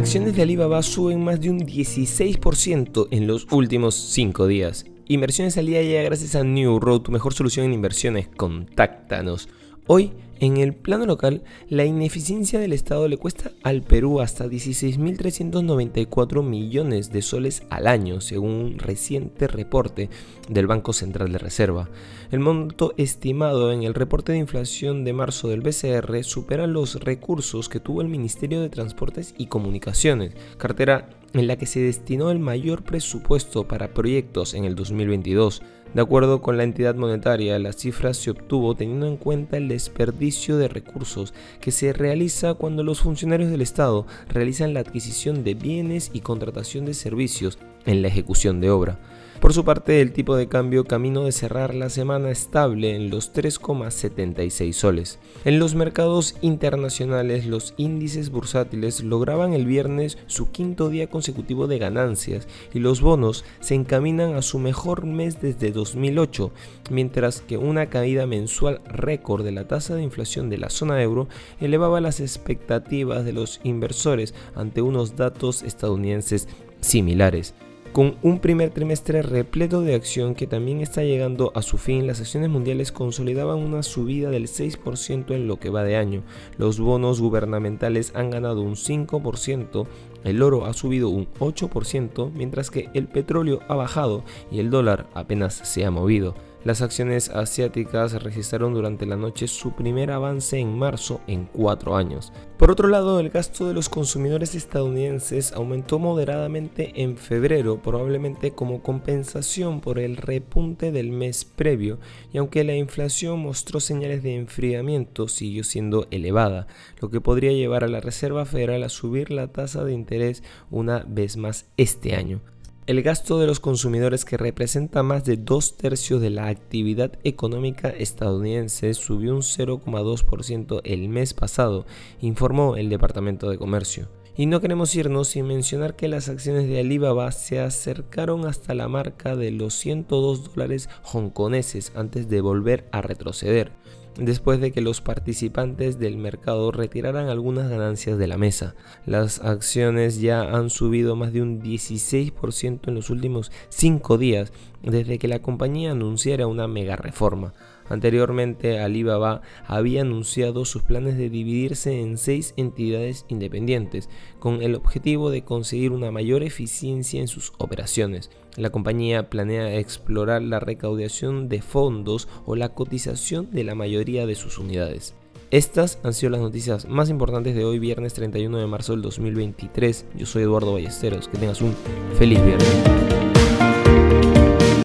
Acciones de Alibaba suben más de un 16% en los últimos 5 días. Inversiones al día ya gracias a New Road, tu mejor solución en inversiones. Contáctanos. Hoy en el plano local, la ineficiencia del Estado le cuesta al Perú hasta 16.394 millones de soles al año, según un reciente reporte del Banco Central de Reserva. El monto estimado en el reporte de inflación de marzo del BCR supera los recursos que tuvo el Ministerio de Transportes y Comunicaciones, cartera en la que se destinó el mayor presupuesto para proyectos en el 2022. De acuerdo con la entidad monetaria, la cifra se obtuvo teniendo en cuenta el desperdicio de recursos que se realiza cuando los funcionarios del Estado realizan la adquisición de bienes y contratación de servicios en la ejecución de obra. Por su parte, el tipo de cambio camino de cerrar la semana estable en los 3,76 soles. En los mercados internacionales, los índices bursátiles lograban el viernes su quinto día consecutivo de ganancias y los bonos se encaminan a su mejor mes desde 2008, mientras que una caída mensual récord de la tasa de inflación de la zona euro elevaba las expectativas de los inversores ante unos datos estadounidenses similares. Con un primer trimestre repleto de acción que también está llegando a su fin, las acciones mundiales consolidaban una subida del 6% en lo que va de año. Los bonos gubernamentales han ganado un 5%, el oro ha subido un 8%, mientras que el petróleo ha bajado y el dólar apenas se ha movido. Las acciones asiáticas registraron durante la noche su primer avance en marzo en cuatro años. Por otro lado, el gasto de los consumidores estadounidenses aumentó moderadamente en febrero, probablemente como compensación por el repunte del mes previo, y aunque la inflación mostró señales de enfriamiento, siguió siendo elevada, lo que podría llevar a la Reserva Federal a subir la tasa de interés una vez más este año. El gasto de los consumidores, que representa más de dos tercios de la actividad económica estadounidense, subió un 0,2% el mes pasado, informó el Departamento de Comercio. Y no queremos irnos sin mencionar que las acciones de Alibaba se acercaron hasta la marca de los 102 dólares hongkoneses antes de volver a retroceder después de que los participantes del mercado retiraran algunas ganancias de la mesa. Las acciones ya han subido más de un 16% en los últimos 5 días desde que la compañía anunciara una mega reforma. Anteriormente, Alibaba había anunciado sus planes de dividirse en seis entidades independientes, con el objetivo de conseguir una mayor eficiencia en sus operaciones. La compañía planea explorar la recaudación de fondos o la cotización de la mayoría de sus unidades. Estas han sido las noticias más importantes de hoy, viernes 31 de marzo del 2023. Yo soy Eduardo Ballesteros. Que tengas un feliz viernes.